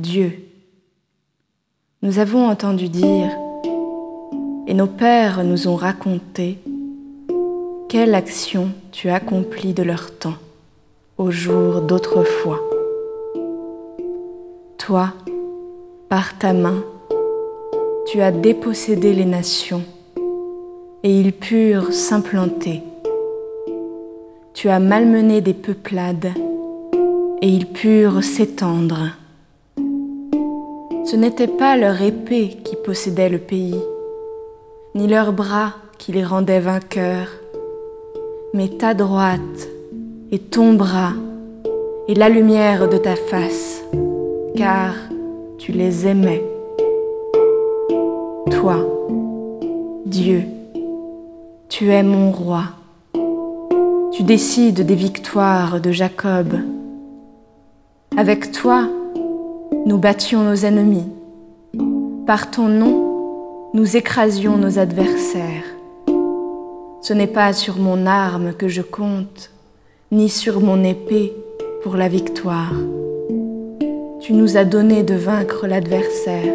Dieu. Nous avons entendu dire, et nos pères nous ont raconté, quelle action tu accomplis de leur temps, au jour d'autrefois. Toi, par ta main, tu as dépossédé les nations, et ils purent s'implanter. Tu as malmené des peuplades, et ils purent s'étendre. Ce n'était pas leur épée qui possédait le pays, ni leurs bras qui les rendaient vainqueurs, mais ta droite et ton bras et la lumière de ta face, car tu les aimais. Toi, Dieu, tu es mon roi. Tu décides des victoires de Jacob. Avec toi, nous battions nos ennemis. Par ton nom, nous écrasions nos adversaires. Ce n'est pas sur mon arme que je compte, ni sur mon épée pour la victoire. Tu nous as donné de vaincre l'adversaire.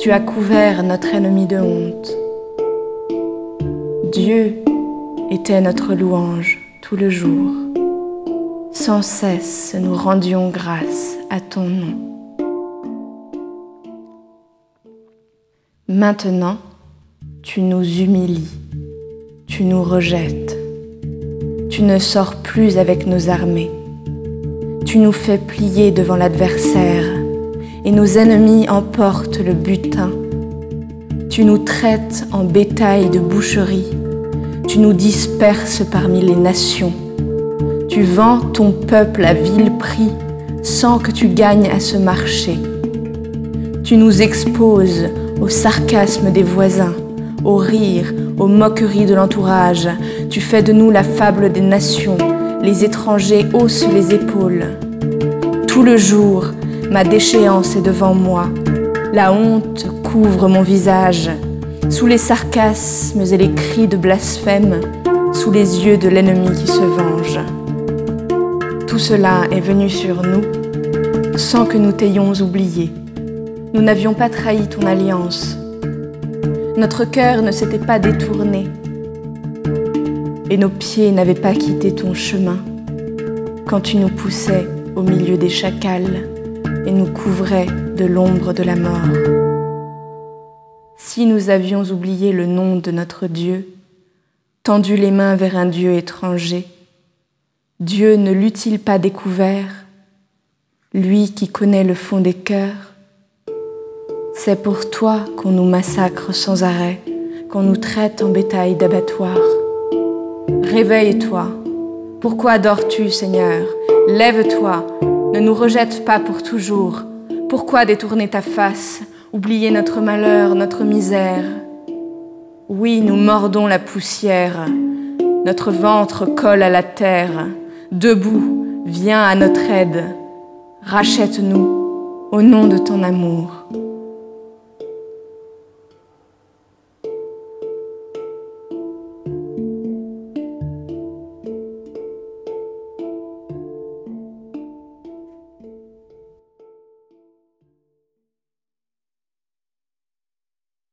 Tu as couvert notre ennemi de honte. Dieu était notre louange tout le jour. Sans cesse, nous rendions grâce à ton nom. Maintenant, tu nous humilies, tu nous rejettes, tu ne sors plus avec nos armées, tu nous fais plier devant l'adversaire et nos ennemis emportent le butin. Tu nous traites en bétail de boucherie, tu nous disperses parmi les nations, tu vends ton peuple à vil prix sans que tu gagnes à ce marché. Tu nous exposes au sarcasme des voisins, au rire, aux moqueries de l'entourage. Tu fais de nous la fable des nations. Les étrangers haussent les épaules. Tout le jour, ma déchéance est devant moi. La honte couvre mon visage. Sous les sarcasmes et les cris de blasphème, sous les yeux de l'ennemi qui se venge. Tout cela est venu sur nous sans que nous t'ayons oublié. Nous n'avions pas trahi ton alliance. Notre cœur ne s'était pas détourné et nos pieds n'avaient pas quitté ton chemin quand tu nous poussais au milieu des chacals et nous couvrais de l'ombre de la mort. Si nous avions oublié le nom de notre Dieu, tendu les mains vers un Dieu étranger, Dieu ne l'eût-il pas découvert, lui qui connaît le fond des cœurs c'est pour toi qu'on nous massacre sans arrêt, qu'on nous traite en bétail d'abattoir. Réveille-toi. Pourquoi dors-tu, Seigneur? Lève-toi. Ne nous rejette pas pour toujours. Pourquoi détourner ta face, oublier notre malheur, notre misère Oui, nous mordons la poussière. Notre ventre colle à la terre. Debout, viens à notre aide. Rachète-nous au nom de ton amour.